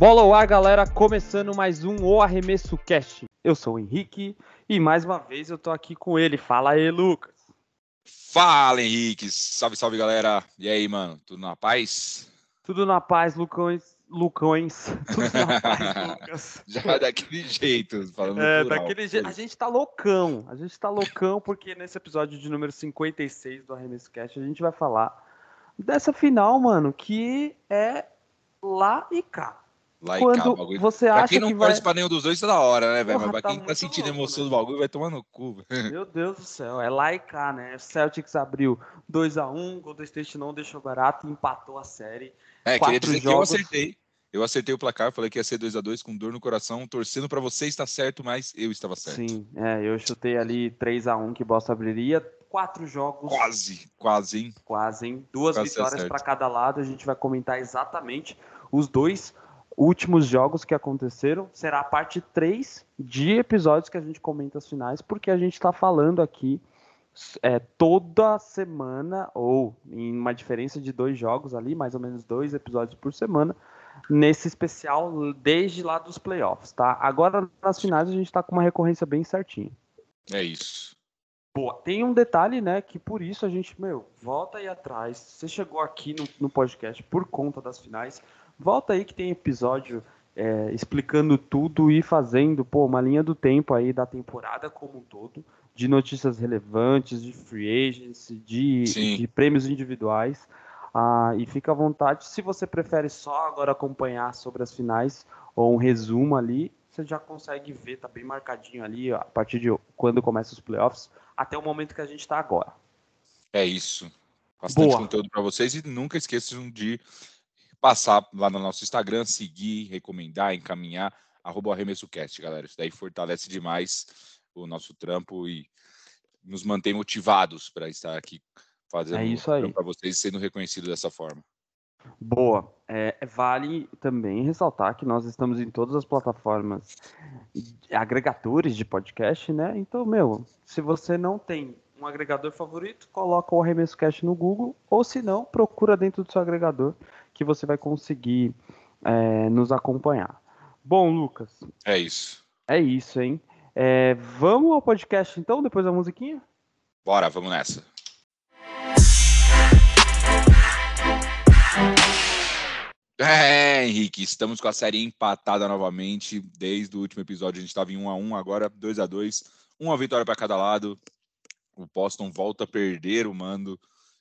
Bola ao ar, galera, começando mais um O Arremesso Cast. Eu sou o Henrique e mais uma vez eu tô aqui com ele. Fala aí, Lucas. Fala, Henrique. Salve, salve, galera. E aí, mano? Tudo na paz? Tudo na paz, Lucões. Lucões. Lucas. Já daquele jeito, falando É, plural. daquele jeito. A gente tá loucão. A gente tá loucão porque nesse episódio de número 56 do Arremesso Cast a gente vai falar dessa final, mano, que é lá e cá. Lá e cá, Quando o bagulho. você Pra acha quem não que vai... torce pra nenhum dos dois, tá da hora, né, velho? Mas pra tá quem tá sentindo louco, emoção né? do bagulho, vai tomar no cu. velho. Meu Deus do céu, é lá e cá, né? Celtics abriu 2x1, Golden State não deixou barato e empatou a série. É, queria dizer jogos. que eu acertei. Eu acertei o placar, falei que ia ser 2x2 com dor no coração, torcendo pra você estar certo, mas eu estava certo. Sim, é, eu chutei ali 3x1 que Boston abriria. Quatro jogos, Quase, quase, hein? quase, hein? Duas Quase vitórias para cada lado. A gente vai comentar exatamente os dois últimos jogos que aconteceram. Será a parte 3 de episódios que a gente comenta as finais, porque a gente está falando aqui é, toda semana, ou em uma diferença de dois jogos ali, mais ou menos dois episódios por semana, nesse especial desde lá dos playoffs, tá? Agora nas finais a gente está com uma recorrência bem certinha. É isso. Boa. Tem um detalhe, né, que por isso a gente, meu, volta aí atrás. Você chegou aqui no, no podcast por conta das finais, volta aí que tem episódio é, explicando tudo e fazendo, pô, uma linha do tempo aí da temporada como um todo, de notícias relevantes, de free agents, de, de prêmios individuais. Ah, e fica à vontade, se você prefere só agora acompanhar sobre as finais ou um resumo ali, você já consegue ver, tá bem marcadinho ali, ó, a partir de quando começa os playoffs, até o momento que a gente tá agora. É isso. Bastante Boa. conteúdo pra vocês e nunca esqueçam de passar lá no nosso Instagram, seguir, recomendar, encaminhar, arroba arremessocast, galera. Isso daí fortalece demais o nosso trampo e nos mantém motivados para estar aqui fazendo É isso aí. para vocês sendo reconhecido dessa forma. Boa. É, vale também ressaltar que nós estamos em todas as plataformas agregadores de podcast, né? Então, meu, se você não tem um agregador favorito, coloca o Arremesso Cast no Google, ou se não, procura dentro do seu agregador que você vai conseguir é, nos acompanhar. Bom, Lucas, É isso. é isso, hein? É, vamos ao podcast então, depois da musiquinha? Bora, vamos nessa. É, Henrique, estamos com a série empatada novamente. Desde o último episódio a gente estava em 1 a 1, agora 2 a 2, uma vitória para cada lado. O Boston volta a perder o mando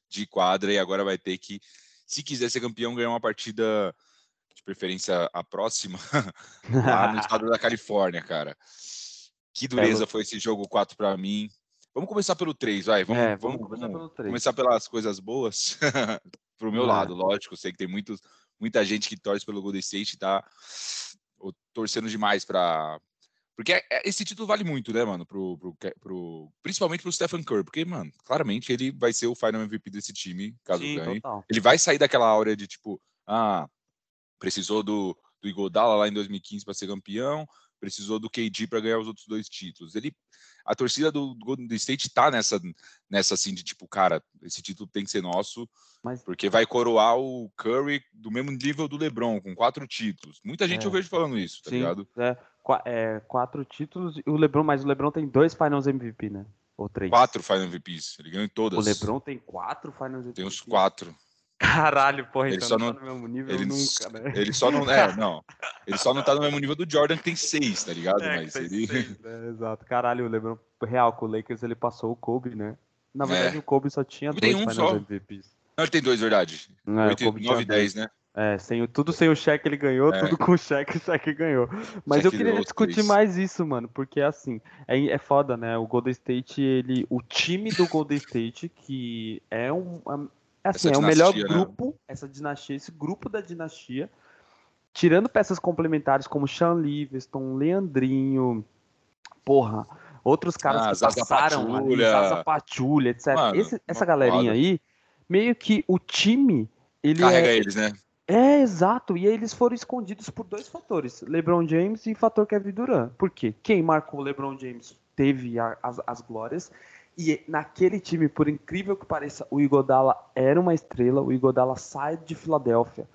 de quadra e agora vai ter que, se quiser ser campeão, ganhar uma partida de preferência a próxima lá no estado da Califórnia, cara. Que dureza foi esse jogo 4 para mim. Vamos começar pelo 3, vai. Vamos, é, vamos, vamos começar pelo 3. começar pelas coisas boas. Pro meu É. lado, lógico. Sei que tem muitos, muita gente que torce pelo Golden State tá torcendo demais para porque é- é- esse título vale muito, né, mano? Pro, pro, pro- principalmente pro Stephen Curry, porque, mano, claramente ele vai ser o final MVP desse time, caso Sim, ganhe. total. Ele vai sair daquela áurea de tipo, ah, precisou do, do Iguodala lá em 2015 para ser campeão, precisou do KD para ganhar os outros dois títulos. Ele, a torcida do Golden State tá nessa, nessa assim de tipo, cara, esse título tem que ser nosso, Mas porque vai coroar o Curry do mesmo nível do LeBron, com quatro títulos. Muita gente É. eu vejo falando isso, tá Sim, ligado? é, qua- é, quatro títulos. E o LeBron, mas o LeBron tem dois Finals MVP, né? Ou três. Quatro Final MVPs, ele ganhou em todas. O LeBron tem quatro Finals MVP. tem uns quatro. Caralho, porra, Ele então só não não- tá no mesmo nível Ele, nunca, né? ele só não. É, não. Ele só não tá no mesmo nível do Jordan, que tem seis, tá ligado? É, Mas que ele. seis, né? Exato. Caralho, o LeBron, real, com o Lakers ele passou o Kobe, né? Na É. verdade, o Kobe só tinha Ele dois tem um só. MVPs. Não, ele tem dois, verdade. É, o Oito, Kobe tinha 9 e 10, né? É, sem o, tudo sem o cheque ele ganhou, É. tudo com o cheque, o cheque ganhou. Mas Cheque eu queria discutir mais isso, mano, porque assim, é, é foda, né? O Golden State, ele, o time do Golden State, que é um. É, assim, é o melhor né? grupo, essa dinastia, esse grupo da dinastia, tirando peças complementares como Sean Livingston, Leandrinho, porra, outros caras Ah, que Zaza passaram ali, Pachulia. Zaza Pachulia, etc. Mano, Esse- essa galerinha foda. aí, meio que o time, ele Carrega é, eles, né? É, exato. E aí eles foram escondidos por dois fatores: LeBron James e fator Kevin Durant. Por quê? Quem marcou LeBron James teve a, as, as glórias. E naquele time, por incrível que pareça, o Igodala era uma estrela. O Igodala sai de Filadélfia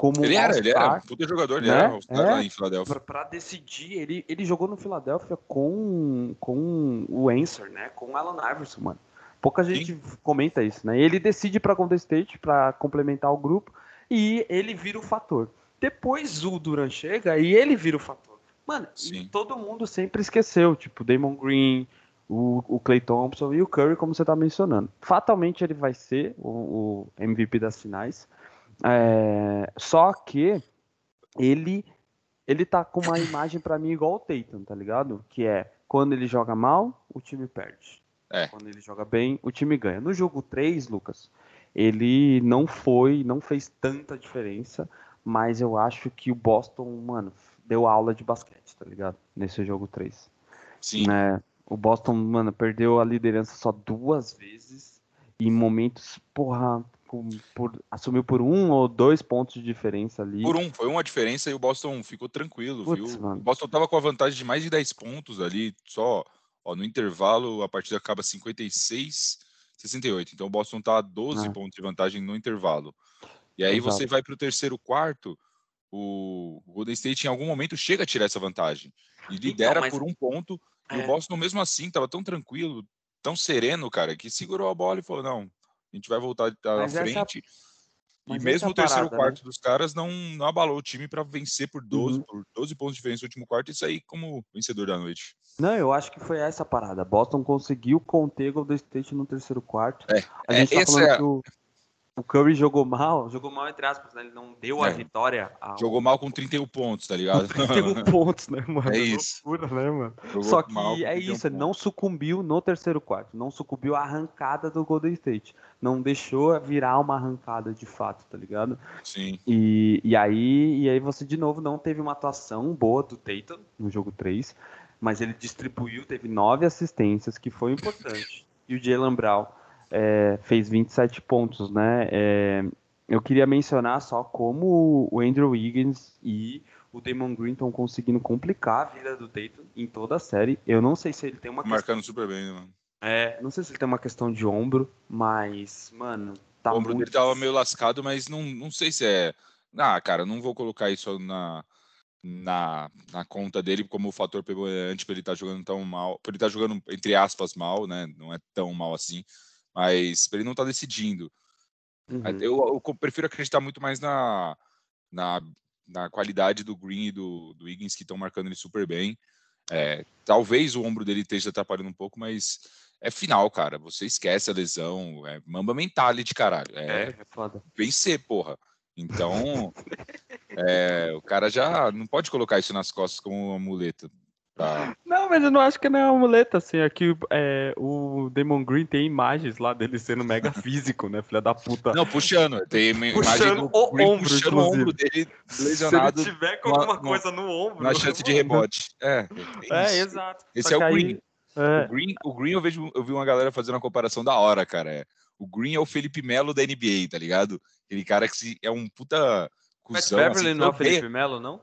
como ele era, ele era puta jogador, ele né? era é, lá em Filadélfia. Para decidir, ele, ele jogou no Filadélfia com, com o Answer, né? Com o Alan Iverson, mano. Pouca gente Sim. comenta isso, né? Ele decide para Golden State para complementar o grupo e ele vira o fator. Depois o Duran chega e ele vira o fator. Mano, todo mundo sempre esqueceu, tipo, Damon Green, o, o Clay Thompson e o Curry, como você tá mencionando. Fatalmente ele vai ser o, o MVP das finais. É, só que ele ele tá com uma imagem para mim igual o Tatum, tá ligado? Que é quando ele joga mal, o time perde. É. Quando ele joga bem, o time ganha. No jogo 3, Lucas, ele não foi, não fez tanta diferença, mas eu acho que o Boston, mano, deu aula de basquete, tá ligado? Nesse jogo 3. Sim. É, o Boston, mano, perdeu a liderança só duas vezes em momentos, porra, por, assumiu por um ou dois pontos de diferença ali. Por um, foi uma diferença e o Boston ficou tranquilo, Putz, viu? Mano. O Boston tava com a vantagem de mais de 10 pontos ali, só ó, no intervalo a partida acaba 56, 68. Então o Boston tá a 12 é. pontos de vantagem no intervalo. E aí Exato. você vai para o terceiro quarto, o Golden State em algum momento chega a tirar essa vantagem e então, lidera então, mas... por um ponto. É. E o é. Boston mesmo assim tava tão tranquilo, tão sereno, cara, que segurou a bola e falou: não, a gente vai voltar à frente. Essa... E mesmo o terceiro parada, quarto né? dos caras não, não abalou o time para vencer por 12, uhum. por 12 pontos de diferença no último quarto e sair como vencedor da noite. Não, eu acho que foi essa parada. Boston conseguiu conter Golden State no terceiro quarto. É, a gente é, tá falando é... que o, o Curry jogou mal, jogou mal entre aspas, né? Ele não deu a é. vitória. Ao... Jogou mal com 31 pontos, tá ligado? Com 31 pontos, né, mano? É isso. Loucura, né, mano? Jogou Só que é isso, ele não sucumbiu no terceiro quarto, não sucumbiu à arrancada do Golden State. Não deixou virar uma arrancada de fato, tá ligado? Sim. E, e, aí, e aí você de novo não teve uma atuação boa do Tatum no jogo 3, mas ele distribuiu, teve nove assistências, que foi importante. E o Jalen Brown é, fez 27 pontos, né? É, eu queria mencionar só como o Andrew Wiggins e o Damon Green estão conseguindo complicar a vida do Tatum em toda a série. Eu não sei se ele tem uma Marcando questão... super bem, né, mano? É, não sei se ele tem uma questão de ombro, mas, mano, tá O ombro muito... dele tava meio lascado, mas não, não sei se é... Ah, cara, não vou colocar isso na, na, na conta dele como o fator pegou antes pra ele estar tá jogando tão mal, pra ele estar tá jogando, entre aspas, mal, né? Não é tão mal assim mas ele não está decidindo. Uhum. Eu, eu, prefiro acreditar muito mais na, na, na qualidade do Green e do, do Higgins, que estão marcando ele super bem. É, talvez o ombro dele esteja atrapalhando um pouco, mas é final, cara. Você esquece a lesão. É mamba mentality, caralho. É, é, é foda. vencer, porra. Então, é, o cara já não pode colocar isso nas costas como uma muleta. Tá. Não, mas eu não acho que não é uma muleta, assim. Aqui é, o Demon Green tem imagens lá dele sendo mega físico, né? Filha da puta. Não, puxando. Tem puxando do o Green ombro, puxando o ombro dele lesionado. Se ele tiver com alguma coisa no ombro. Na chance de rebote. É, é, é exato. Esse é o Green. Aí, é. O Green. O Green eu, vejo, eu vi uma galera fazendo uma comparação da hora, cara. É, o Green é o Felipe Melo da NBA, tá ligado? Aquele cara que é um puta cuzão. Mas Beverly assim, não é o Felipe Melo, não?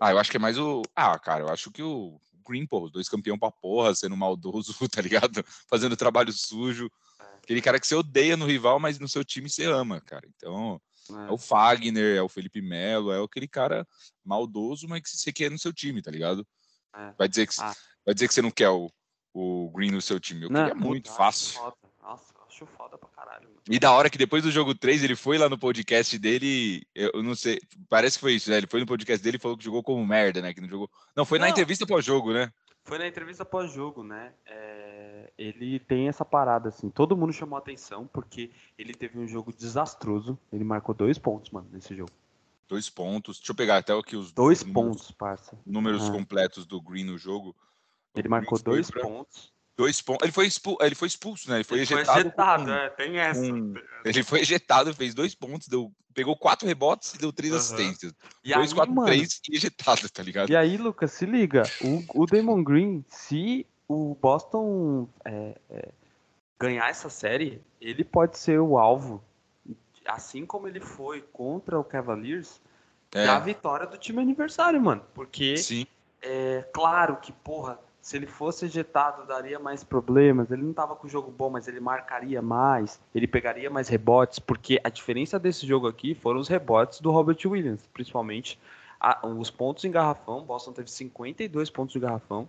Ah, eu acho que é mais o. Ah, cara, eu acho que o Green, pô, os dois campeão pra porra, sendo maldoso, tá ligado? Fazendo trabalho sujo. Aquele cara que você odeia no rival, mas no seu time você ama, cara. Então, é, é o Fagner, é o Felipe Melo, é aquele cara maldoso, mas que você quer no seu time, tá ligado? É. Vai, dizer que, ah. vai dizer que você não quer o, o Green no seu time. Eu não, queria muito, fácil. Nossa, acho foda pra caralho. Mano. E da hora que depois do jogo 3, ele foi lá no podcast dele, eu não sei, parece que foi isso, né? Ele foi no podcast dele e falou que jogou como merda, né? Que não jogou. Não, foi não. na entrevista pós-jogo, né? Foi na entrevista pós-jogo, né? É... ele tem essa parada, assim. Todo mundo chamou atenção porque ele teve um jogo desastroso. Ele marcou dois pontos, mano, nesse jogo. Dois pontos. Deixa eu pegar até aqui os dois pontos, parça. Números ah. completos do Green no jogo. Ele marcou dois pra... pontos. Dois pontos. Ele foi, expulso, ele foi expulso, né? Ele foi ele ejetado. Foi ejetado, com, é, tem essa. Com, ele foi ejetado, fez dois pontos, deu, pegou quatro rebotes e deu três uhum. assistências. E dois, aí, quatro, mano, três e ejetado, tá ligado? E aí, Lucas, se liga. O, o Damon Green, se o Boston é, é, ganhar essa série, ele pode ser o alvo assim como ele foi contra o Cavaliers, É, é a vitória do time aniversário, mano. Porque sim. é claro que, porra, se ele fosse ejetado, daria mais problemas. Ele não tava com o jogo bom, mas ele marcaria mais, ele pegaria mais rebotes, porque a diferença desse jogo aqui foram os rebotes do Robert Williams, principalmente a- os pontos em garrafão. Boston teve 52 pontos de garrafão.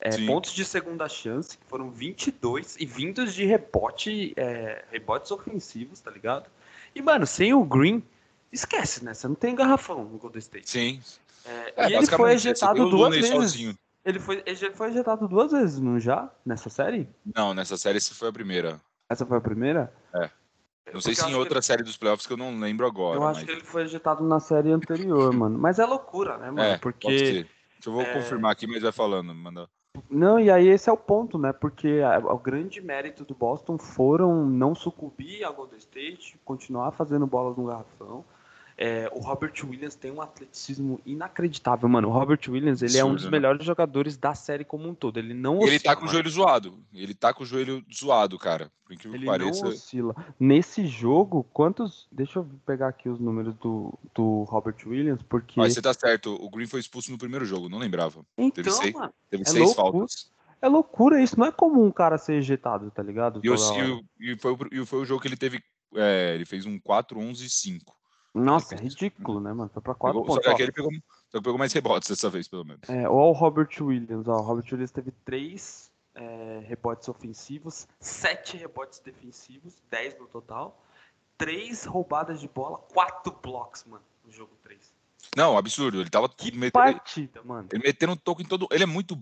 É, pontos de segunda chance, que foram 22, e vindos de rebote, é, rebotes ofensivos, tá ligado? E, mano, sem o Green, esquece, né? Você não tem garrafão no Golden State. Sim. É, É, e ele foi ejetado duas vezes. sozinho. Ele foi, ele foi ejetado duas vezes, não já? Nessa série? Não, nessa série essa foi a primeira. Essa foi a primeira? Não sei Porque se em outra série dos playoffs que eu não lembro agora. eu acho mas... que ele foi ejetado na série anterior, mano. Mas é loucura, né, mano? É, Porque. Eu vou é, confirmar aqui, mas vai falando. Manda. Não, e aí esse é o ponto, né? Porque a- o grande mérito do Boston foram não sucumbir ao Golden State, continuar fazendo bolas no garrafão. É, o Robert Williams tem um atleticismo inacreditável, mano. O Robert Williams, ele é um dos né? melhores jogadores da série como um todo. Ele não E ele tá oscila, com o mano. joelho zoado. Ele tá com o joelho zoado, cara. Por incrível Ele que pareça. não oscila. Nesse jogo, quantos. Deixa eu pegar aqui os números do, do Robert Williams, porque. Mas você tá certo, o Green foi expulso no primeiro jogo, não lembrava. Então, teve seis- mano, Teve É seis loucura. faltas. é loucura isso. Não é comum um cara ser ejetado, tá ligado? E, o- Toda e o- foi, o- e foi o jogo que ele teve. é, ele fez um 4, 11 e 5. Nossa, é ridículo, né, mano? Foi pra quatro Pegou, só pontos. que ele pegou, só que pegou mais rebotes dessa vez, pelo menos. É, ó, o Robert Williams, ó. O Robert Williams teve três é, rebotes ofensivos, sete rebotes defensivos, 10 no total, três roubadas de bola, quatro blocos, mano, no jogo 3. Não, absurdo. Ele tava Que metendo, partida, mano. ele metendo toco em todo. Ele é muito.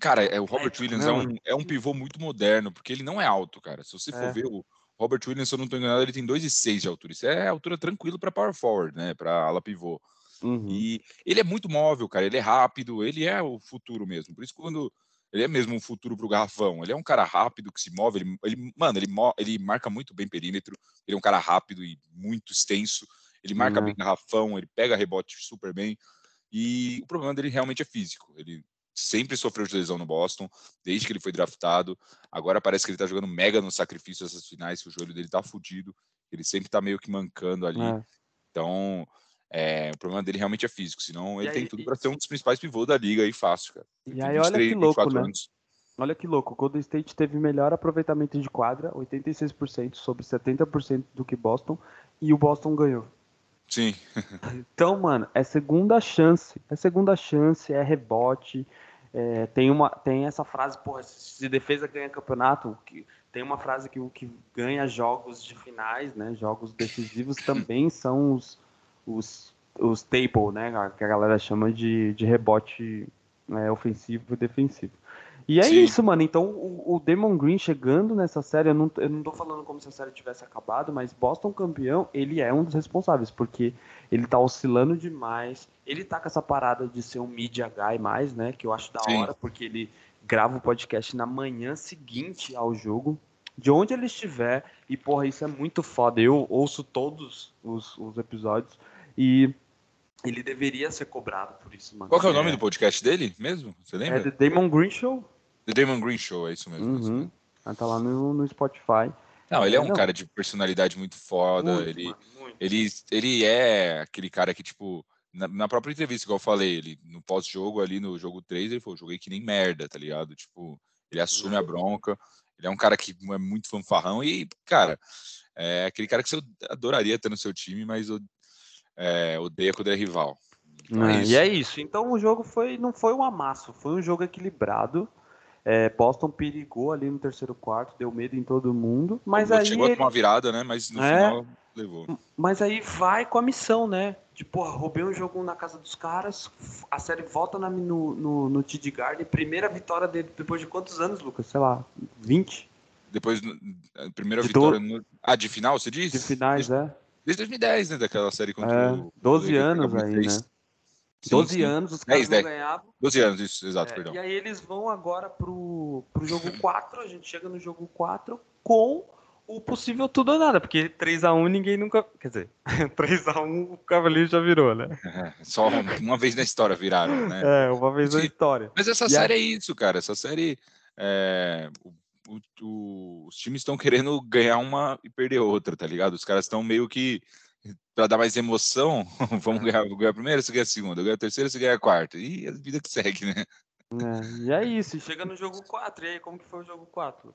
Cara, é, o Robert Atlético, Williams é um, é um pivô muito moderno, porque ele não é alto, cara. Se você for É. ver o Robert Williams, se eu não tô enganado, ele tem 2,6 de altura. Isso é altura tranquilo para power forward, né? Para ala pivô. Uhum. E ele é muito móvel, cara. Ele é rápido, ele é o futuro mesmo. Por isso, quando ele é mesmo um futuro pro garrafão, ele é um cara rápido que se move. Ele, ele- mano, ele, ele marca muito bem perímetro. Ele é um cara rápido e muito extenso. Ele marca Uhum. bem garrafão, ele pega rebote super bem. E o problema dele realmente é físico. Ele sempre sofreu de lesão no Boston, desde que ele foi draftado. Agora parece que ele tá jogando mega no sacrifício essas finais, que o joelho dele tá fudido. Ele sempre tá meio que mancando ali. É. Então, é, o problema dele realmente é físico, senão E ele tem aí- tudo e- para ser um dos principais pivôs da liga aí fácil, cara. Ele E tem aí, olha 23, que louco, 24 né? anos. Olha que louco, o Golden State teve melhor aproveitamento de quadra, 86% sobre 70% do que Boston, e o Boston ganhou. Sim, Então, mano, é segunda chance, é segunda chance, é rebote, é, tem, uma, tem essa frase, porra, se defesa ganha campeonato, que, tem uma frase que o que ganha jogos de finais, né, jogos decisivos também são os, os, os staple, né, que a galera chama de, de rebote é, ofensivo e defensivo. E é Sim. isso, mano. Então, o, o Damon Green chegando nessa série, eu não, eu não tô falando como se a série tivesse acabado, mas Boston campeão, ele é um dos responsáveis, porque ele tá oscilando demais. Ele tá com essa parada de ser um media guy mais, né? Que eu acho da Sim. hora, porque ele grava o podcast na manhã seguinte ao jogo, de onde ele estiver. E, porra, isso é muito foda. Eu ouço todos os, os episódios e ele deveria ser cobrado por isso, mano. Qual que é o nome do podcast dele mesmo? Você É lembra? The Damon Green Show. The Damon Green Show, é isso mesmo. é isso Uhum. mesmo. Ah, Tá lá no, no Spotify. Não, ele é um Não. cara de personalidade muito foda. Muito, ele, mano, muito. ele, ele é aquele cara que, tipo, na, na própria entrevista, igual eu falei, ele no pós-jogo ali, no jogo 3, ele falou, joguei que nem merda, tá ligado? Tipo, ele assume a bronca, ele é um cara que é muito fanfarrão e, cara, é aquele cara que você adoraria ter no seu time, mas é, odeia quando é rival. Então é É, e é isso. Então o jogo foi, não foi um amasso, foi um jogo equilibrado. É, Boston perigou ali no terceiro quarto, deu medo em todo mundo. Mas aí, Chegou a ele- tomar virada, né? Mas no É. final levou. mas aí vai com a missão, né? De, porra, roubei um jogo na casa dos caras, a série volta na, no, no, no TD Garden, primeira vitória dele depois de quantos anos, Lucas? Sei lá, 20 Depois, a primeira De vitória. No... Ah, de final, você diz? de finais, é? Desde 2010, né? Daquela série contra É, o. 12 o Lakers, anos aí, né? Sim, 12 sim. anos, os caras 10, não 10. ganhavam. 12 anos, isso, exato, É, perdão. e aí eles vão agora pro, pro jogo 4, a gente chega no jogo 4 com o possível tudo ou nada, porque 3x1 ninguém nunca. Quer dizer, 3x1 o Cavaleiro já virou, né? É, só uma vez na história viraram, né? É, uma vez na história. Mas essa E série é isso, cara. Essa série. é, o, o, os times estão querendo ganhar uma e perder outra, tá ligado? Os caras estão meio que para dar mais emoção, vamos ganhar, ganhar a primeira, você ganha a segunda, ganha a terceira, você ganha a quarta. E a vida que segue, né? É, e é isso, chega no jogo 4, e aí como que foi o jogo 4?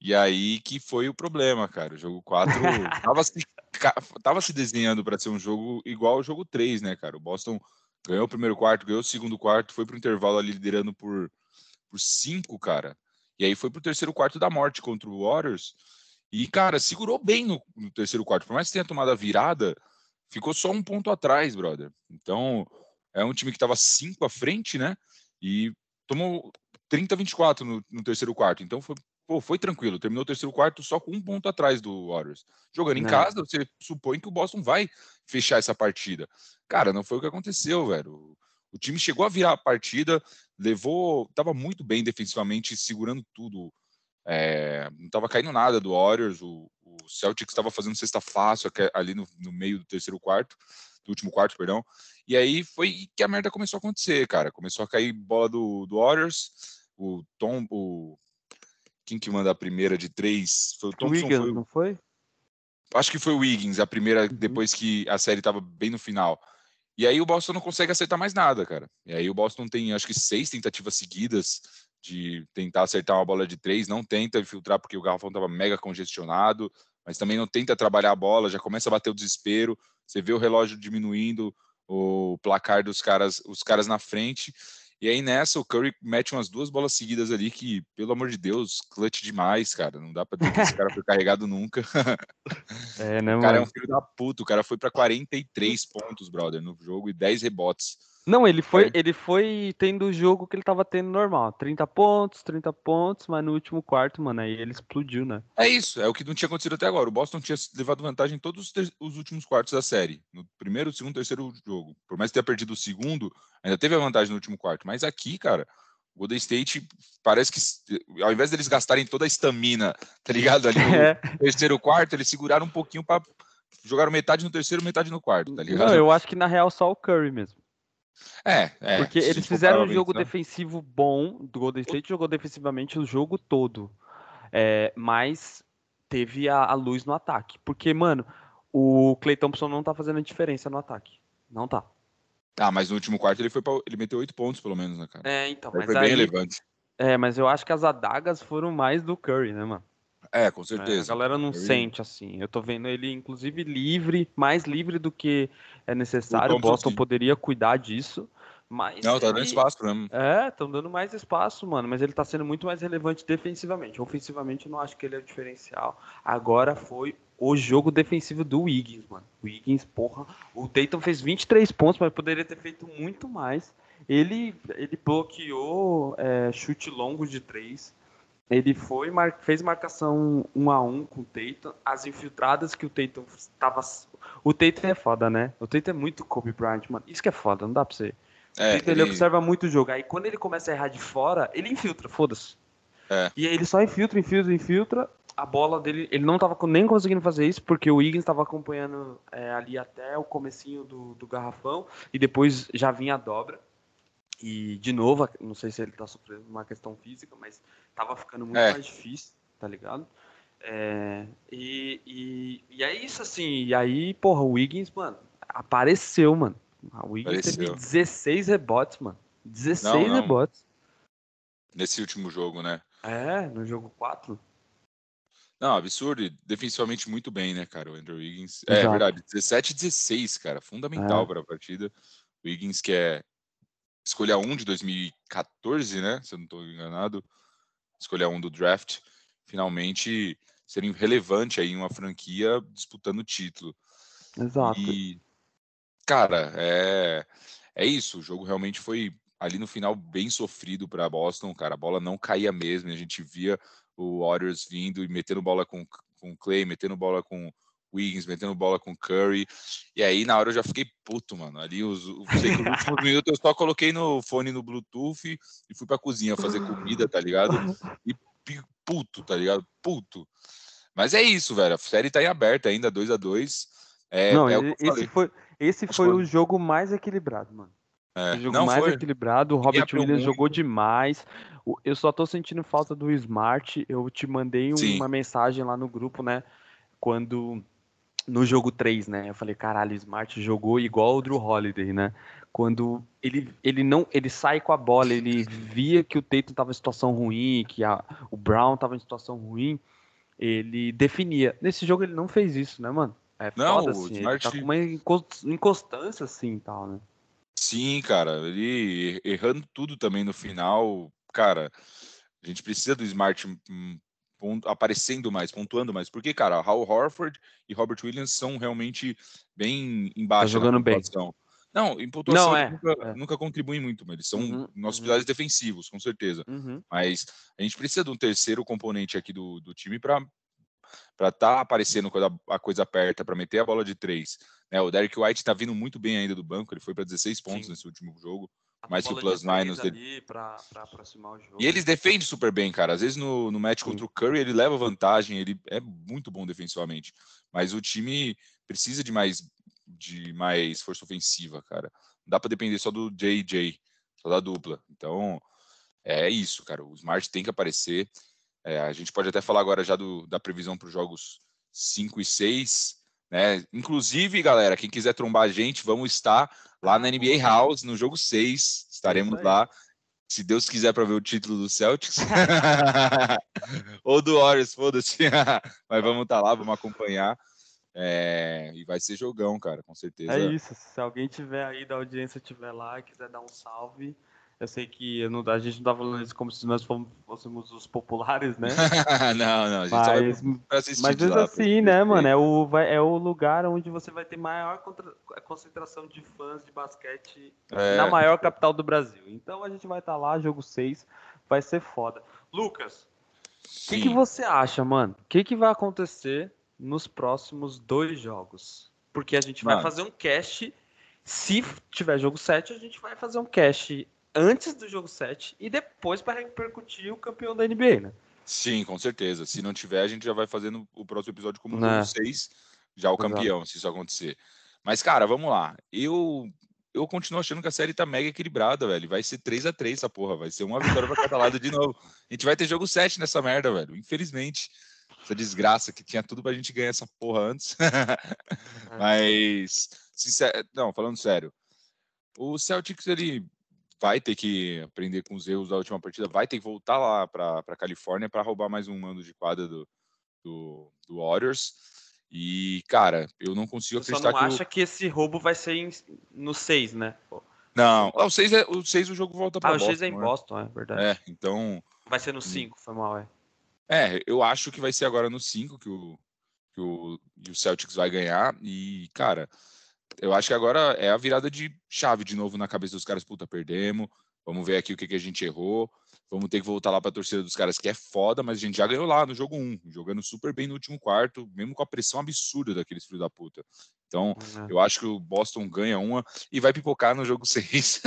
E aí que foi o problema, cara. O jogo 4 tava, se, tava se desenhando para ser um jogo igual ao jogo 3, né, cara? O Boston ganhou o primeiro quarto, ganhou o segundo quarto, foi pro intervalo ali liderando por, por cinco, cara. E aí foi pro terceiro quarto da morte contra o Warriors. E, cara, segurou bem no, no terceiro quarto. Por mais que tenha tomado a virada, ficou só um ponto atrás, brother. Então, é um time que estava cinco à frente, né? E tomou 30 24 no, no terceiro quarto. Então, foi, pô, foi tranquilo. Terminou o terceiro quarto só com um ponto atrás do Warriors. Jogando em não. casa, você supõe que o Boston vai fechar essa partida. Cara, não foi o que aconteceu, velho. O time chegou a virar a partida, levou, estava muito bem defensivamente, segurando tudo é, não estava caindo nada do Warriors, o, o Celtics estava fazendo cesta fácil ali no, no, meio do terceiro quarto, do último quarto, perdão. E aí foi que a merda começou a acontecer, cara. Começou a cair bola do, do Warriors, o Tom, o quem que manda a primeira de três? Foi o Thompson, Wiggins, foi... não foi? Acho que foi o Wiggins, a primeira uhum. depois que a série estava bem no final. E aí o Boston não consegue acertar mais nada, cara. E aí o Boston tem, acho que seis tentativas seguidas de tentar acertar uma bola de três, não tenta infiltrar porque o garrafão estava mega congestionado, mas também não tenta trabalhar a bola, já começa a bater o desespero, você vê o relógio diminuindo, o placar dos caras, os caras na frente, e aí nessa o Curry mete umas duas bolas seguidas ali que, pelo amor de Deus, clutch demais, cara. Não dá pra dizer que esse cara foi carregado nunca. É, né, o cara mano? é um filho da puta. O cara foi para 43 pontos, brother, no jogo e 10 rebotes. Não, ele foi, ele foi tendo o jogo que ele tava tendo normal. 30 pontos, 30 pontos, mas no último quarto, mano, aí ele explodiu, né? É isso, é o que não tinha acontecido até agora. O Boston tinha levado vantagem em todos os, os últimos quartos da série. No primeiro, segundo, terceiro jogo. Por mais que tenha perdido o segundo, ainda teve a vantagem no último quarto. Mas aqui, cara, o Golden State parece que, ao invés deles gastarem toda a estamina, tá ligado? Ali no é. terceiro quarto, eles seguraram um pouquinho para jogaram metade no terceiro, metade no quarto, tá ligado? Não, eu acho que na real só o Curry mesmo. É, é. Porque eles fizeram um jogo defensivo bom, do Golden State jogou defensivamente o jogo todo. É, mas teve a, a, luz no ataque. Porque, mano, o Clay Thompson não tá fazendo diferença no ataque. Não tá. Ah, mas no último quarto ele foi pra, ele meteu oito pontos, pelo menos, né, cara? É, então. Mas foi aí, bem relevante. É, mas eu acho que as adagas foram mais do Curry, né, mano? É, com certeza. É, a galera não sente assim. Eu tô vendo ele, inclusive, livre, mais livre do que é necessário. O Boston poderia cuidar disso. Mas não, tá dando espaço pra mim. É, estão dando mais espaço, mano. Mas ele tá sendo muito mais relevante defensivamente. Ofensivamente, eu não acho que ele é o diferencial. Agora foi o jogo defensivo do Wiggins, mano. O Wiggins, porra. O Tatum fez 23 pontos, mas poderia ter feito muito mais. Ele, ele bloqueou é, chute longo de três. Ele foi, mar, fez marcação um a um com o Tatum. As infiltradas que o Tatum tava. O Tatum é foda, né? O Tatum é muito Kobe Bryant, mano. Isso que é foda, não dá pra você. É, ele... ele... observa muito o jogo. Aí quando ele começa a errar de fora, ele infiltra, foda-se. É. E aí ele só infiltra, infiltra, infiltra. A bola dele, ele não tava nem conseguindo fazer isso, porque o Wiggins estava acompanhando é, ali até o comecinho do, do garrafão, e depois já vinha a dobra. E, de novo, não sei se ele tá sofrendo uma questão física, mas tava ficando muito é. mais difícil, tá ligado? É, e, e, e, é isso, assim. E aí, porra, o Wiggins, mano, apareceu, mano. A Wiggins Apareceu. teve 16 rebotes, mano. 16 não, não. rebotes. Nesse último jogo, né? É, no jogo 4. Não, absurdo. Defensivamente muito bem, né, cara? O Andrew Wiggins. É, é verdade. 17 16, cara. Fundamental é. para a partida. O Wiggins, que é escolha 1 de 2014, né? Se eu não estou enganado. Escolha 1 do draft. Finalmente seria relevante aí em uma franquia disputando o título. Exato. E Cara, é, é isso. O jogo realmente foi ali no final bem sofrido para Boston, cara. A bola não caía mesmo. A gente via o Warriors vindo e metendo bola com com Clay, metendo bola com Wiggins, metendo bola com Curry. E aí na hora eu já fiquei puto, mano. Ali os, últimos minutos eu só coloquei no fone no Bluetooth e fui pra cozinha fazer comida, tá ligado? E puto, tá ligado? Puto. Mas é isso, velho. A série tá em aberta ainda, 2 a 2 é, Não, é esse foi esse foi o jogo mais equilibrado, mano. É. O jogo não, mais foi. equilibrado, o Robert Williams muito. jogou demais. Eu só tô sentindo falta do Smart. Eu te mandei Sim. uma mensagem lá no grupo, né? Quando no jogo 3, né? Eu falei, caralho, o Smart jogou igual o Drew Holiday, né? Quando ele, ele não ele sai com a bola, ele via que o Tatum estava em situação ruim, que a, o Brown estava em situação ruim, ele definia. Nesse jogo ele não fez isso, né, mano? É não, foda, assim, Smart... ele tá com uma inconstância assim e tal, né? Sim, cara, ele errando tudo também no final, cara, a gente precisa do Smart aparecendo mais, pontuando mais. Porque, cara, Hal Horford e Robert Williams são realmente bem embaixo. Tá jogando bem. Não, em pontuação Não, é, nunca, é. nunca contribuem muito, mas eles são uhum, nossos uhum. pilares defensivos, com certeza. Uhum. Mas a gente precisa de um terceiro componente aqui do, do time para para estar tá aparecendo quando a, a coisa aperta, para meter a bola de três. Né? O Derek White está vindo muito bem ainda do banco, ele foi para 16 pontos Sim. nesse último jogo mais que o plus minus dele. Pra, pra aproximar o jogo. E eles defendem super bem, cara. Às vezes no, no match contra o Curry ele leva vantagem, ele é muito bom defensivamente. Mas o time precisa de mais, de mais força ofensiva, cara. Não dá para depender só do JJ, só da dupla. Então é isso, cara. O Smart tem que aparecer. É, a gente pode até falar agora já do, da previsão para os jogos 5 e 6. Né? Inclusive, galera, quem quiser trombar a gente, vamos estar lá na NBA House, no jogo 6. Estaremos lá. Se Deus quiser para ver o título do Celtics. Ou do Warriors, foda-se. Mas vamos estar tá lá, vamos acompanhar. É... E vai ser jogão, cara, com certeza. É isso. Se alguém tiver aí da audiência tiver lá, quiser dar um salve, eu sei que não, a gente não tá falando isso como se nós fôssemos os populares, né? não, não, a gente mas, só vai assistir Mas mesmo assim, né, mano? É o, vai, é o lugar onde você vai ter maior contra, concentração de fãs de basquete é. na maior capital do Brasil. Então a gente vai estar tá lá, jogo 6, vai ser foda. Lucas, o que, que, você acha, mano? O que, que vai acontecer nos próximos dois jogos? Porque a gente vai mano. fazer um cast. Se tiver jogo 7, a gente vai fazer um cast antes do jogo 7 e depois para repercutir o campeão da NBA, né? Sim, com certeza. Se não tiver, a gente já vai fazendo o próximo episódio como né? jogo 6, já o Exato. campeão, se isso acontecer. Mas, cara, vamos lá. Eu eu continuo achando que a série tá mega equilibrada, velho. Vai ser 3 a 3 essa porra. Vai ser uma vitória pra cada lado de novo. A gente vai ter jogo 7 nessa merda, velho. Infelizmente. Essa desgraça que tinha tudo pra gente ganhar essa porra antes. Mas, sincero, não, falando sério. O Celtics, ele vai ter que aprender com os erros da última partida, vai ter que voltar lá para a Califórnia para roubar mais um mando de quadra do, do, do, Warriors. E, cara, eu não consigo Você acreditar só não acha que esse roubo vai ser em, no 6, né? Não, o 6 é, o 6 o jogo volta para ah, Boston. Ah, o 6 é em né? Boston, é verdade. É, então... Vai ser no 5, hum. foi mal, é. É, eu acho que vai ser agora no 5 que o, que o, que o Celtics vai ganhar. E, cara, eu acho que agora é a virada de chave de novo na cabeça dos caras. Puta, perdemos. Vamos ver aqui o que, que a gente errou. Vamos ter que voltar lá para a torcida dos caras, que é foda, mas a gente já ganhou lá no jogo 1, jogando super bem no último quarto, mesmo com a pressão absurda daqueles filhos da puta. Então, uhum. eu acho que o Boston ganha uma e vai pipocar no jogo 6.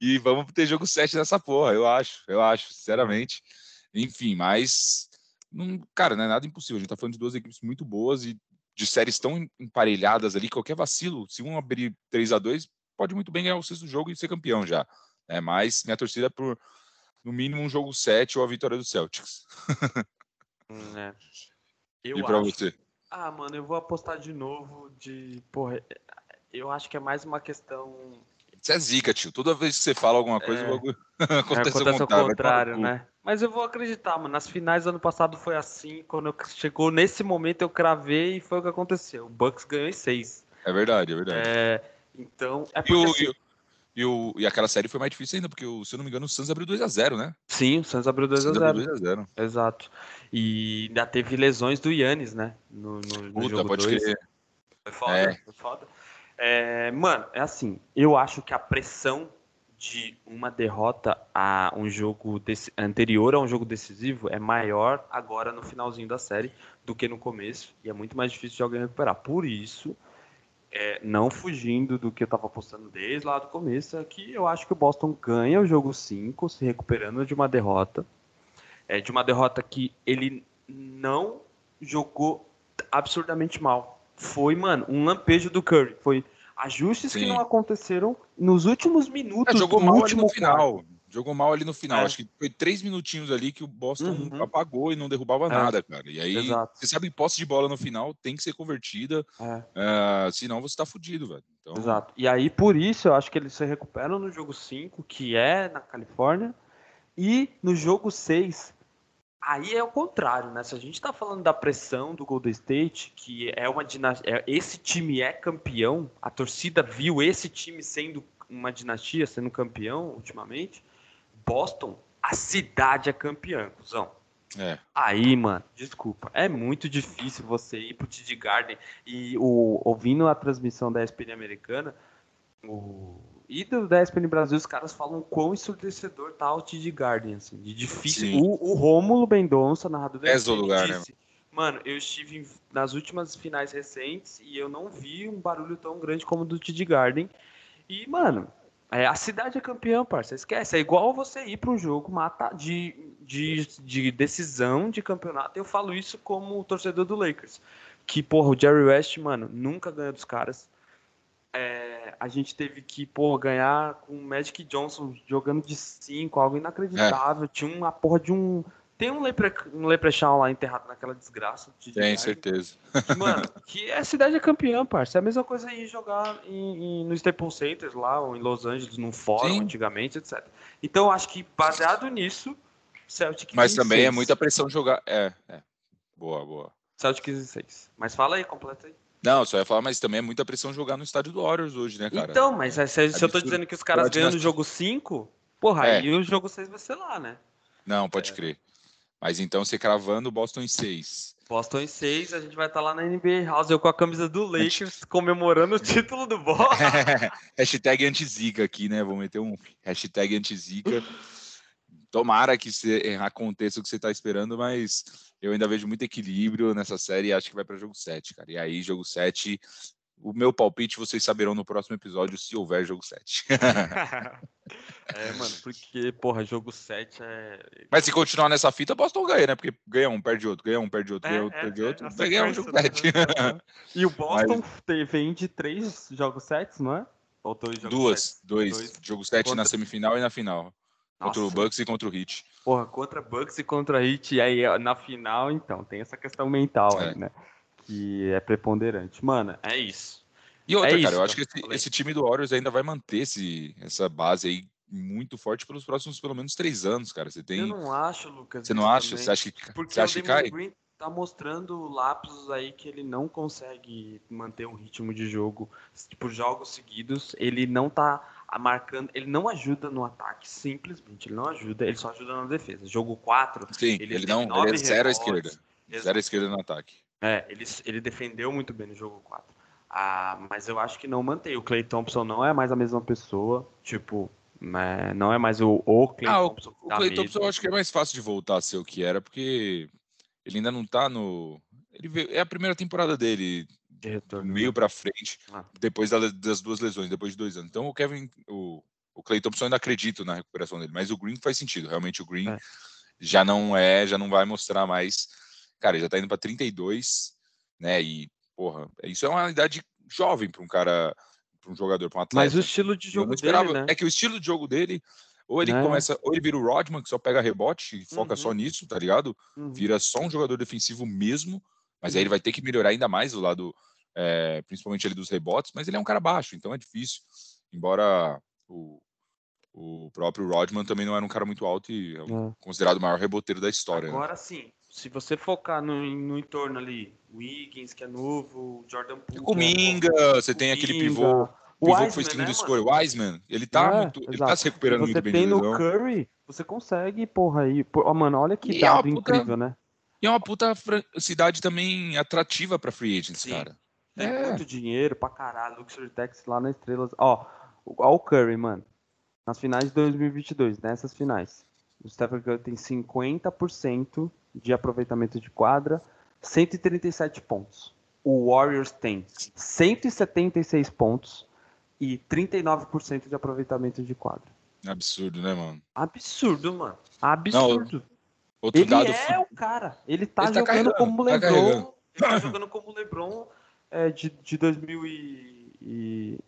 e vamos ter jogo 7 nessa porra, eu acho, eu acho, sinceramente. Enfim, mas, não, cara, não é nada impossível. A gente tá falando de duas equipes muito boas e de séries tão emparelhadas ali, qualquer vacilo, se um abrir 3 a 2 pode muito bem ganhar o sexto jogo e ser campeão já. Né? Mas minha torcida é por, no mínimo, um jogo 7 ou a vitória do Celtics. Hum, é. Eu e acho... você? Ah, mano, eu vou apostar de novo de. Porra, eu acho que é mais uma questão. Você é zica, tio. Toda vez que você fala alguma coisa, é... o bagulho acontece, acontece ao contrário, contrário né? Mas eu vou acreditar, mano. Nas finais do ano passado foi assim. Quando eu, chegou nesse momento, eu cravei e foi o que aconteceu. O Bucks ganhou em seis. É verdade, é verdade. É, então. É porque, e, o, assim, e, e, o, e aquela série foi mais difícil ainda, porque, se eu não me engano, o Suns abriu 2x0, né? Sim, o Suns abriu 2x0. Exato. E ainda teve lesões do Yannis, né? No, no, no Puta, jogo pode dois. crer. Foi foda, é. foi foda. É, mano, é assim. Eu acho que a pressão de uma derrota a um jogo anterior a um jogo decisivo é maior agora no finalzinho da série do que no começo e é muito mais difícil de alguém recuperar. Por isso, é, não fugindo do que eu estava postando desde lá do começo, é que eu acho que o Boston ganha o jogo 5, se recuperando de uma derrota. É, de uma derrota que ele não jogou absurdamente mal. Foi, mano, um lampejo do Curry. Foi Ajustes Sim. que não aconteceram nos últimos minutos É, jogou mal ali último no final. quarto. Jogou mal ali no final. É. Acho que foi três minutinhos ali que o Boston Uhum. apagou e não derrubava É. nada, cara. E aí, Exato. você sabe, posse de bola no final tem que ser convertida, ah, senão você tá fudido, velho. Então, exato. E aí, por isso, eu acho que eles se recuperam no jogo 5, que é na Califórnia, e no jogo 6, aí é o contrário, né? Se a gente tá falando da pressão do Golden State, que é uma dinastia, esse time é campeão, a torcida viu esse time sendo uma dinastia, sendo campeão ultimamente, Boston, a cidade é campeã, cuzão. É. Aí, mano, desculpa. É muito difícil você ir pro TD Garden e o, ouvindo a transmissão da ESPN americana o, e do, da ESPN Brasil, os caras falam quão ensurdecedor tá o TD Garden, assim, de difícil. O, o Rômulo Mendonça, narrador da Pesa o ESPN, lugar, né? disse, Mano, eu estive nas últimas finais recentes e eu não vi um barulho tão grande como o do TD Garden. E, mano, é, a cidade é campeã, parça. Esquece. É igual você ir para um jogo mata de, de, de decisão de campeonato. Eu falo isso como torcedor do Lakers. Que, porra, o Jerry West, mano, nunca ganha dos caras. É, a gente teve que, porra, ganhar com o Magic Johnson jogando de 5, algo inacreditável. Tinha uma porra de um. Tem um, lepre, um leprechaun lá enterrado naquela desgraça. de Tem certeza. Mano, que a cidade é campeã, parça. É a mesma coisa aí jogar em, em- no Staples Center lá, ou em Los Angeles, num fórum Sim. antigamente, etc. Então, acho que baseado nisso, Celtics Mas em também é muita pressão jogar. É, é. Boa, boa. Celtics em 6. Mas fala aí, completa aí. Não, só ia falar, mas também é muita pressão jogar no estádio do Warriors hoje, né, cara? então, mas se, se eu tô dizendo que os caras ganham no jogo 5, porra, É. aí o jogo 6 vai ser lá, né? Não, É. pode crer. Mas então você cravando o Boston em 6. Boston em 6, a gente vai estar lá na NBA House, eu com a camisa do Lakers, comemorando o título do Boston. hashtag anti-zica aqui, né? Vou meter um hashtag anti-zica. Tomara que se- aconteça o que você está esperando, mas eu ainda vejo muito equilíbrio nessa série e acho que vai para jogo 7, cara. E aí, jogo 7, o meu palpite vocês saberão no próximo episódio se houver jogo 7. é, mano, porque, porra, jogo 7 é. mas se continuar nessa fita, Boston ganha, né? Porque ganha um, perde outro, ganha um, perde outro, É, ganha outro, é, perde é, outro, vai ganhar um sequência, jogo né? 7. E o Boston te- vem de três jogos 7, não é? Ou dois jogos Duas, sets? dois. Dois. Jogo 7 na semifinal e na final. Contra o Nossa, Bucks e contra o Heat. Porra, contra Bucks e contra Heat, e aí na final, então, tem essa questão mental É. aí, né? Que é preponderante. Mano, é isso. E outra, É cara, isso, eu acho que então, esse, esse time do Warriors ainda vai manter esse, essa base aí muito forte pelos próximos, pelo menos, três anos, cara. Você Eu tem. não acho, Lucas. Você não acha? Você acha que, Porque você acha o que cai? Green tá mostrando lapsos aí que ele não consegue manter um ritmo de jogo. Tipo, jogos seguidos, ele não tá marcando, ele não ajuda no ataque, simplesmente, ele não ajuda, ele só ajuda na defesa. Jogo 4, Sim, ele ele, não. Ele é zero à esquerda. Zero à esquerda no ataque. É, ele, ele defendeu muito bem no jogo 4. Ah, mas eu acho que não mantém. O Clay Thompson não é mais a mesma pessoa. Tipo, né, não é mais o, o Clay Ah, o, Thompson. que o dá Clay. Thompson eu acho que é mais fácil de voltar a ser o que era, porque ele ainda não tá no. Ele veio- é a primeira temporada dele, de retorno. meio pra frente, Ah. depois da- das duas lesões, depois de dois anos. Então o Kevin, o, o Clay Thompson eu ainda acredito na recuperação dele, mas o Green faz sentido. Realmente o Green É. já não é, já não vai mostrar mais. Cara, ele já tá indo pra 32, né? E, porra, isso é uma idade jovem pra um cara, pra um jogador, pra um atleta. Mas o estilo de jogo esperava. dele, né? É que o estilo de jogo dele, ou ele É. começa, ou ele vira o Rodman, que só pega rebote e foca Uhum. só nisso, tá ligado? Uhum. Vira só um jogador defensivo mesmo, mas aí ele vai ter que melhorar ainda mais o lado, é, principalmente ele dos rebotes, mas ele é um cara baixo, então é difícil. Embora o, o próprio Rodman também não era um cara muito alto e é um- É. considerado o maior reboteiro da história. né? Agora sim, se você focar no, no entorno ali, o Wiggins, que é novo, o Jordan Poole. O que é você tem aquele pivô, o pivô que foi Wiseman, segundo né, escolha, o Wiseman, ele tá É, muito, ele tá se recuperando você muito bem tem de no lesão. Curry, você consegue, porra, aí. Ó, mano, olha que E é dado puta- incrível, né? E é uma puta cidade também atrativa pra free agents, Sim. cara. Tem É. muito dinheiro pra caralho, Luxury Tax lá na Estrelas. Ó, ó o Curry, mano. Nas finais de 2022, nessas finais. O Stephen Curry tem 50% de aproveitamento de quadra, 137 pontos. O Warriors tem 176 pontos e 39% de aproveitamento de quadra. Absurdo, né, mano? Absurdo, mano. Absurdo. Outro Ele dado. é o cara. Ele tá Ele tá jogando carregando, como tá LeBron. carregando. ele tá jogando como LeBron é, de, de 2000 e, e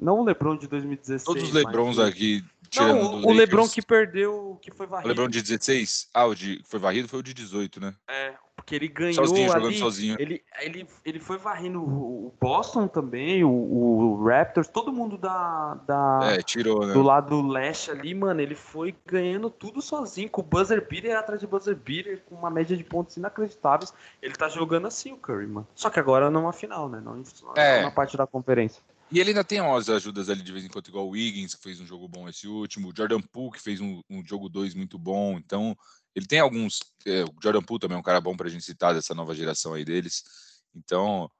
Não o LeBron de 2016. Todos os LeBrons mas... aqui. Não, o, o LeBron que perdeu, que foi varrido. O LeBron de 16? Ah, o de foi varrido foi o de 18, né? É, porque ele ganhou sozinho, ali, jogando sozinho. Ele, ele, ele foi varrendo o Boston também, o, o Raptors, todo mundo da, da é, tirou, né? do lado leste ali, mano, ele foi ganhando tudo sozinho, com o buzzer beater atrás de buzzer beater, com uma média de pontos inacreditáveis. Ele tá jogando assim o Curry, mano. Só que agora numa final, né? Não, é. na parte da conferência. E ele ainda tem umas ajudas ali de vez em quando, igual o Wiggins, que fez um jogo bom esse último, o Jordan Poole, que fez um, um jogo 2 muito bom. Então, ele tem alguns. É, o Jordan Poole também é um cara bom para a gente citar dessa nova geração aí deles. Então,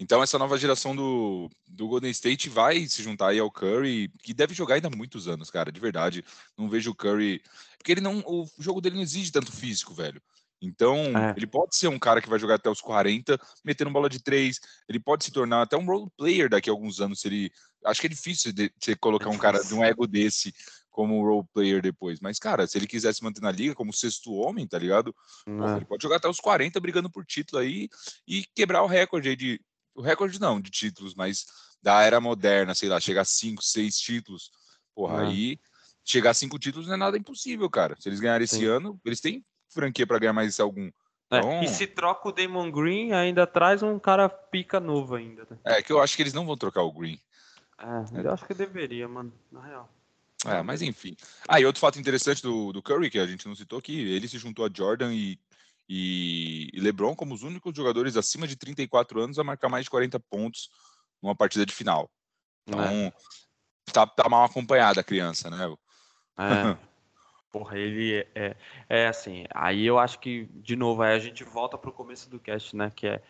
então essa nova geração do, do Golden State vai se juntar aí ao Curry, que deve jogar ainda muitos anos, cara, de verdade. Não vejo o Curry. Porque ele não. O jogo dele não exige tanto físico, velho. Então, é. ele pode ser um cara que vai jogar até os 40, metendo bola de três. Ele pode se tornar até um role player daqui a alguns anos. Se ele... Acho que é difícil de você colocar um cara de um ego desse como role player depois. Mas, cara, se ele quiser se manter na liga como sexto homem, tá ligado? É. Ele pode jogar até os 40 brigando por título aí e quebrar o recorde aí de. O recorde não de títulos, mas da era moderna, sei lá, chegar a 5, 6 títulos. Porra, é. aí chegar a 5 títulos não é nada impossível, cara. Se eles ganharem esse ano, eles têm franquia para ganhar mais algum. Então... É, e se troca o Damon Green, ainda traz um cara pica novo ainda. Né? É, que eu acho que eles não vão trocar o Green. É, eu acho que deveria, mano, na real. É, mas enfim. Ah, e outro fato interessante do, do Curry, que a gente não citou, que ele se juntou a Jordan e, e, e LeBron como os únicos jogadores acima de 34 anos a marcar mais de 40 pontos numa partida de final. Então, é. tá, tá mal acompanhada a criança, né? É. Porra, ele é, é, é, assim. Aí eu acho que, de novo, aí a gente volta pro começo do cast, né? Que é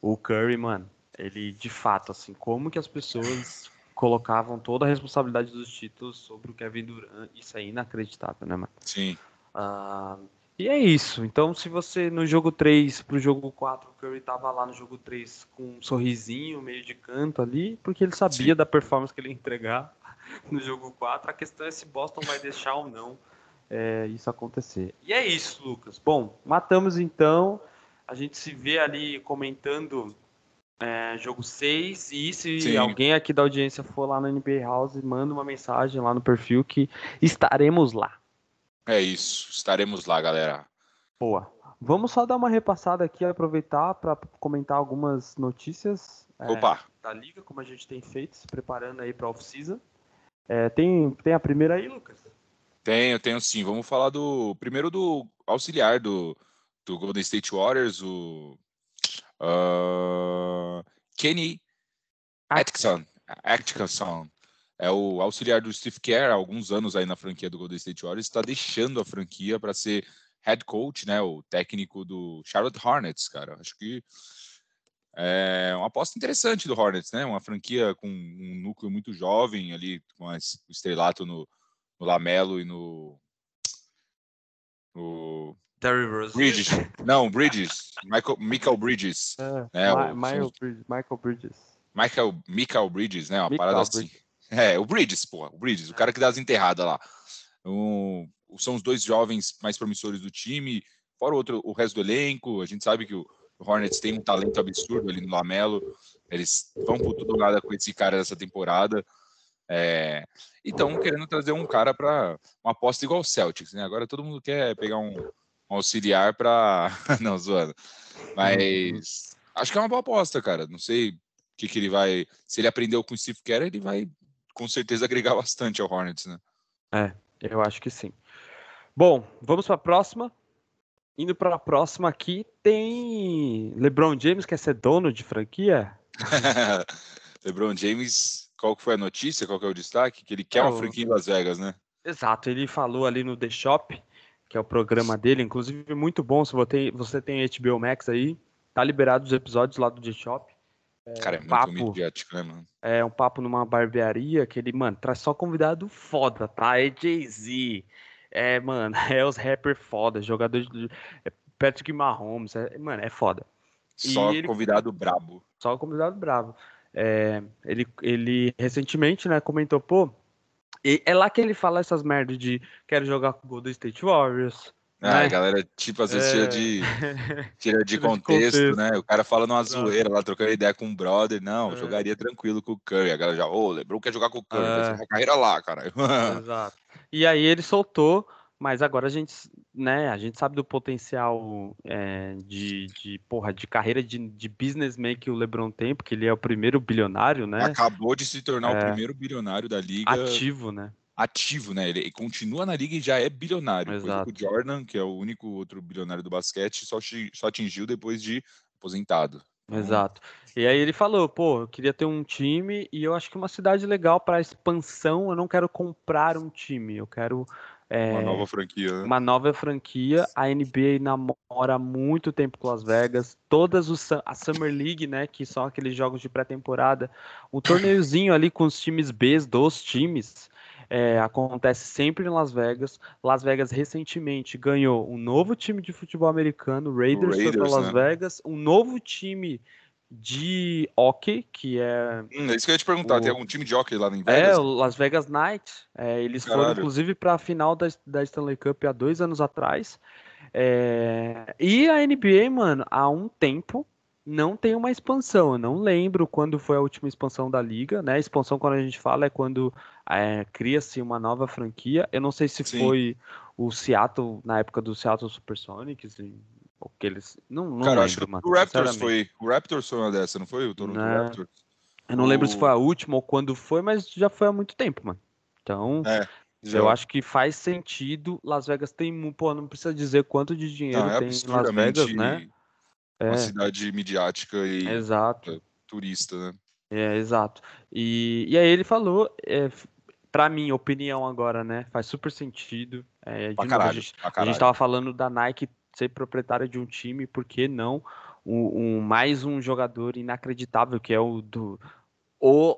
o Curry, mano. Ele, de fato, assim, como que as pessoas colocavam toda a responsabilidade dos títulos sobre o Kevin Durant, isso é inacreditável, né, mano? Sim. Uh, e é isso. Então, se você no jogo 3 pro jogo 4, o Curry tava lá no jogo 3 com um sorrisinho, meio de canto ali, porque ele sabia Sim. da performance que ele ia entregar no jogo 4. A questão é se Boston vai deixar ou não é, isso acontecer. E é isso, Lucas. Bom, matamos então. A gente se vê ali comentando é, jogo 6. E se Sim. alguém aqui da audiência for lá no NBA House, manda uma mensagem lá no perfil que estaremos lá. É isso, estaremos lá, galera. Boa. Vamos só dar uma repassada aqui, aproveitar para comentar algumas notícias é, da liga, como a gente tem feito, se preparando aí para off-season. É, tem, tem a primeira aí, Lucas? Tenho, tenho sim. Vamos falar do primeiro do auxiliar do, do Golden State Warriors, o uh, Kenny Atkinson. Atkinson. É o auxiliar do Steve Kerr há alguns anos aí na franquia do Golden State Warriors, está deixando a franquia para ser head coach, né, o técnico do Charlotte Hornets, cara. Acho que é uma aposta interessante do Hornets, né? Uma franquia com um núcleo muito jovem ali, com o estrelato no, no Lamelo e no. no Terry Rose. Bridges. Não, Bridges. Michael, Michael Bridges. É, né, Michael, o, Bridges, Michael Bridges. Michael, Michael Bridges, né? Uma Michael parada assim. Bridges. É, o Bridges, pô. O Bridges, o cara que dá as enterradas lá. Um, são os dois jovens mais promissores do time. Fora o, outro, o resto do elenco. A gente sabe que o Hornets tem um talento absurdo ali no Lamelo. Eles vão por tudo nada com esse cara dessa temporada. É, e estão querendo trazer um cara para uma aposta igual o Celtics, né? Agora todo mundo quer pegar um, um auxiliar para. Não, zoando. Mas acho que é uma boa aposta, cara. Não sei o que, que ele vai. Se ele aprendeu com o Steve Kerr, ele vai com certeza agregar bastante ao Hornets, né? É, eu acho que sim. Bom, vamos para a próxima. Indo para a próxima aqui, tem LeBron James quer ser dono de franquia? LeBron James qual que foi a notícia, qual que é o destaque? Que ele quer é uma franquia em Las Vegas, né? Exato, ele falou ali no The Shop, que é o programa dele, inclusive muito bom, se você tem HBO Max aí, tá liberado os episódios lá do The Shop. É, Cara, é muito papo, midiático, né, mano? É um papo numa barbearia que ele, mano, traz só convidado foda, tá? É Jay-Z, é, mano, é os rappers foda, jogadores de é Patrick Mahomes, é, mano, é foda. Só convidado ele, brabo. Só convidado brabo. É, ele, ele recentemente, né, comentou, pô, é lá que ele fala essas merdas de quero jogar com o Golden State Warriors, Ah, né? a galera, tipo, às vezes é... tira de, tira de, contexto, de contexto, né? O cara fala numa zoeira lá, trocando ideia com um brother. Não, é. jogaria tranquilo com o Curry. A galera já, ô, oh, lembrou que quer jogar com o Curry, é. carreira lá, cara. Exato. E aí ele soltou, mas agora a gente, né, a gente sabe do potencial é, de, de, porra, de carreira de, de businessman que o LeBron tem, porque ele é o primeiro bilionário, né? Acabou de se tornar o é. primeiro bilionário da liga. Ativo, né? ativo, né? Ele continua na liga e já é bilionário. Exato. o Jordan, que é o único outro bilionário do basquete, só, só atingiu depois de aposentado. Então Exato. E aí ele falou, pô, eu queria ter um time e eu acho que uma cidade legal para expansão, eu não quero comprar um time, eu quero é, uma nova franquia. Né? Uma nova franquia. A NBA namora há muito tempo com Las Vegas. Todas os a Summer League, né, que são aqueles jogos de pré-temporada, o torneiozinho ali com os times B dos times, é, acontece sempre em Las Vegas. Las Vegas recentemente ganhou um novo time de futebol americano, Raiders, Raiders foi para Las né? Vegas, um novo time de hockey, que é. Hum, é isso que eu ia te perguntar, o... tem algum time de hockey lá em é, Vegas? É, o Las Vegas Knights. É, eles Caralho. foram, inclusive, para a final da, da Stanley Cup há dois anos atrás. É... E a NBA, mano, há um tempo não tem uma expansão. Eu não lembro quando foi a última expansão da liga, né? Expansão, quando a gente fala, é quando é, cria-se uma nova franquia. Eu não sei se Sim. foi o Seattle, na época do Seattle Supersonics, ou que eles. Não, não Cara, lembro, acho que mano, o Raptors foi. O Raptors foi uma dessa, não foi? O Toronto né? Raptors. Eu não o... lembro se foi a última ou quando foi, mas já foi há muito tempo, mano. Então, é, eu acho que faz sentido. Las Vegas tem, pô, não precisa dizer quanto de dinheiro não, é tem em Las Vegas, né? uma é. cidade midiática e exato. É, turista, né? É, exato. E, e aí ele falou, é, para mim, opinião agora, né? Faz super sentido. É, de novo, caralho, a, gente, a gente tava falando da Nike ser proprietária de um time, por que não um, um, mais um jogador inacreditável, que é o do. O,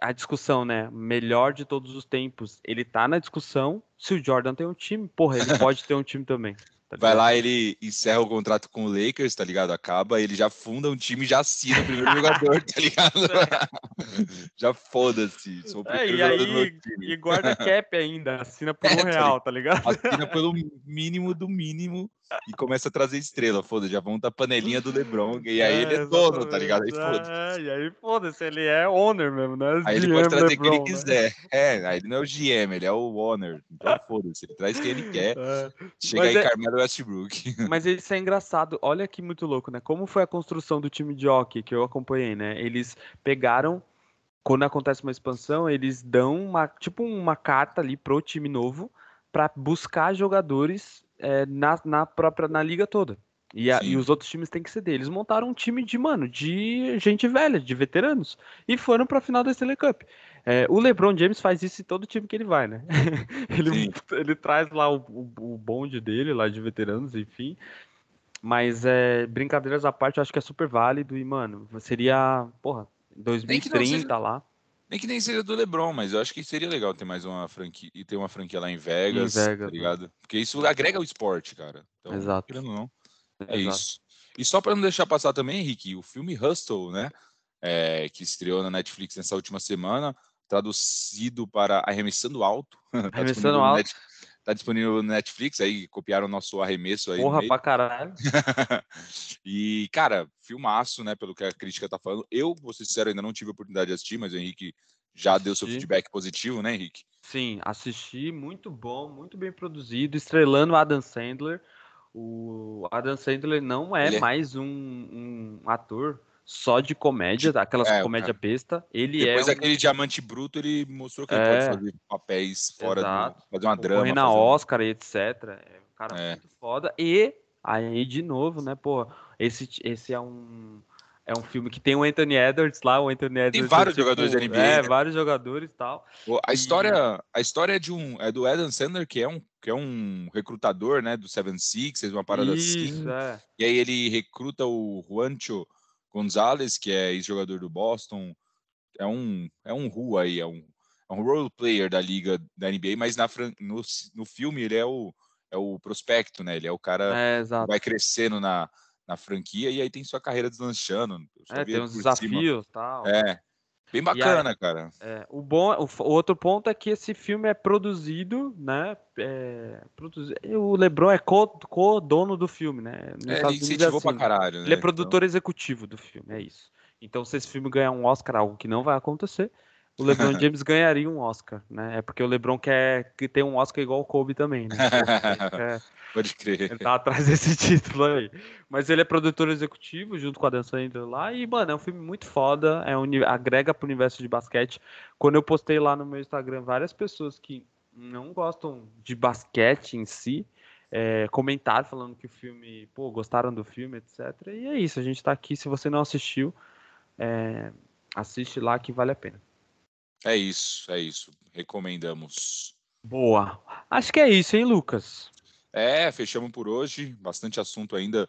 a discussão, né? Melhor de todos os tempos. Ele tá na discussão. Se o Jordan tem um time, porra, ele pode ter um time também. Tá Vai lá, ele encerra o contrato com o Lakers, tá ligado? Acaba, ele já funda um time e já assina o primeiro jogador, tá ligado? já foda-se. É, e aí, e guarda cap ainda, assina por é, um tá real, tá ligado? Assina pelo mínimo do mínimo e começa a trazer estrela, foda-se, já vão da panelinha do LeBron, e aí é, ele é dono, tá ligado? Aí foda-se. É, e aí foda-se, ele é owner mesmo, né? Aí ele pode trazer LeBron, quem ele né? quiser. É, aí ele não é o GM, ele é o owner. Então foda-se, ele traz quem ele quer. É. Chega Mas aí é... Carmelo Westbrook. Mas isso é engraçado, olha que muito louco, né? Como foi a construção do time de hockey que eu acompanhei, né? Eles pegaram quando acontece uma expansão, eles dão uma tipo uma carta ali pro time novo para buscar jogadores é, na, na própria na liga toda. E, a, e, os outros times têm que ceder. Eles montaram um time de, mano, de gente velha, de veteranos. E foram pra final da Stanley Cup. É, o LeBron James faz isso em todo time que ele vai, né? ele, ele traz lá o, o, o, bonde dele, lá de veteranos, enfim. Mas é, brincadeiras à parte, eu acho que é super válido. E, mano, seria, porra, 2030 seja... lá. Nem que nem seja do LeBron, mas eu acho que seria legal ter mais uma franquia e ter uma franquia lá em Vegas, em Vegas tá ligado? Porque isso agrega o esporte, cara. Então, Exato. Não, é Exato. isso. E só para não deixar passar também, Henrique, o filme Hustle, né? É, que estreou na Netflix nessa última semana, traduzido para Arremessando Alto. tá Arremessando Alto. Tá disponível no Netflix, aí copiaram o nosso arremesso aí. Porra pra caralho. e, cara, filmaço, né? Pelo que a crítica tá falando. Eu, vou ser sincero, ainda não tive a oportunidade de assistir, mas o Henrique já assisti. deu seu feedback positivo, né, Henrique? Sim, assisti, muito bom, muito bem produzido, estrelando Adam Sandler. O Adam Sandler não é, é... mais um, um ator só de comédia, aquelas é, comédia cara. besta. Ele Depois é daquele um... diamante bruto, ele mostrou que é, ele pode fazer papéis fora Exato. do. fazer uma drama. Correr na fazer... Oscar e etc. É um cara é. muito foda. E aí, de novo, né, pô, esse, esse é um. É um filme que tem o Anthony Edwards lá, o Anthony Edwards. Tem vários é, tipo, jogadores da NBA. É, né? vários jogadores e tal. A história, a história é de um é do Adam Sandler, que é um que é um recrutador, né, do Seven Sixers, uma parada Isso, assim. É. E aí ele recruta o Juancho Gonzalez, que é ex-jogador do Boston, é um é um Ru aí, é um, é um role player da liga da NBA, mas na, no, no filme ele é o, é o prospecto, né? Ele é o cara é, que vai crescendo na, na franquia e aí tem sua carreira deslanchando. É, tem uns desafios tal. É. Bem bacana, aí, cara. É, o, bom, o, o, outro ponto é que esse filme é produzido, né? É, produzi, o LeBron é co-dono co do filme, né? Nos é, ele incentivou assim, pra caralho, né? Ele é produtor então... executivo do filme, é isso. Então, se esse filme ganhar um Oscar, algo que não vai acontecer, o LeBron James ganharia um Oscar, né? É porque o LeBron quer que tenha um Oscar igual o Kobe também, né? É, Pode crer. Ele tá atrás desse título aí. Mas ele é produtor executivo junto com a Dan Sandler lá. E, mano, é um filme muito foda. É um, agrega pro universo de basquete. Quando eu postei lá no meu Instagram, várias pessoas que não gostam de basquete em si é, comentaram falando que o filme, pô, gostaram do filme, etc. E é isso, a gente tá aqui. Se você não assistiu, é, assiste lá que vale a pena. É isso, é isso. Recomendamos. Boa. Acho que é isso, hein, Lucas? É, fechamos por hoje. Bastante assunto ainda,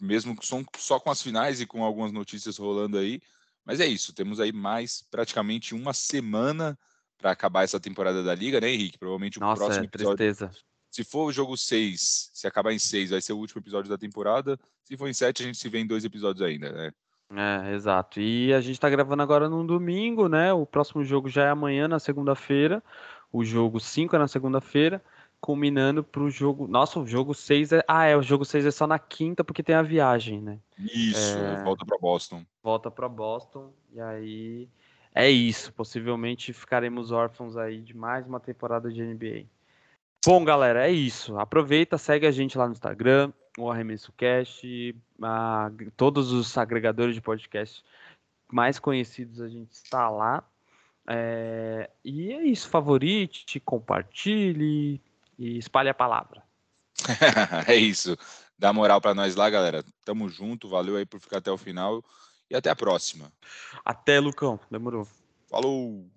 mesmo só com as finais e com algumas notícias rolando aí. Mas é isso, temos aí mais praticamente uma semana para acabar essa temporada da Liga, né, Henrique? Provavelmente o Nossa, próximo é, episódio. Tristeza. Se for o jogo 6, se acabar em 6, vai ser o último episódio da temporada. Se for em 7, a gente se vê em dois episódios ainda, né? É, exato. E a gente está gravando agora num domingo, né? O próximo jogo já é amanhã, na segunda-feira. O jogo 5 é na segunda-feira culminando pro jogo. Nossa, o jogo 6 é. Ah, é, o jogo 6 é só na quinta porque tem a viagem, né? Isso, é... volta para Boston. Volta para Boston. E aí é isso. Possivelmente ficaremos órfãos aí de mais uma temporada de NBA. Bom, galera, é isso. Aproveita, segue a gente lá no Instagram, o Arremesso Cast, a, todos os agregadores de podcast mais conhecidos a gente está lá. É, e é isso, favorite, compartilhe, e espalhe a palavra. é isso. Dá moral para nós lá, galera. Tamo junto, valeu aí por ficar até o final e até a próxima. Até, Lucão. Demorou. Falou!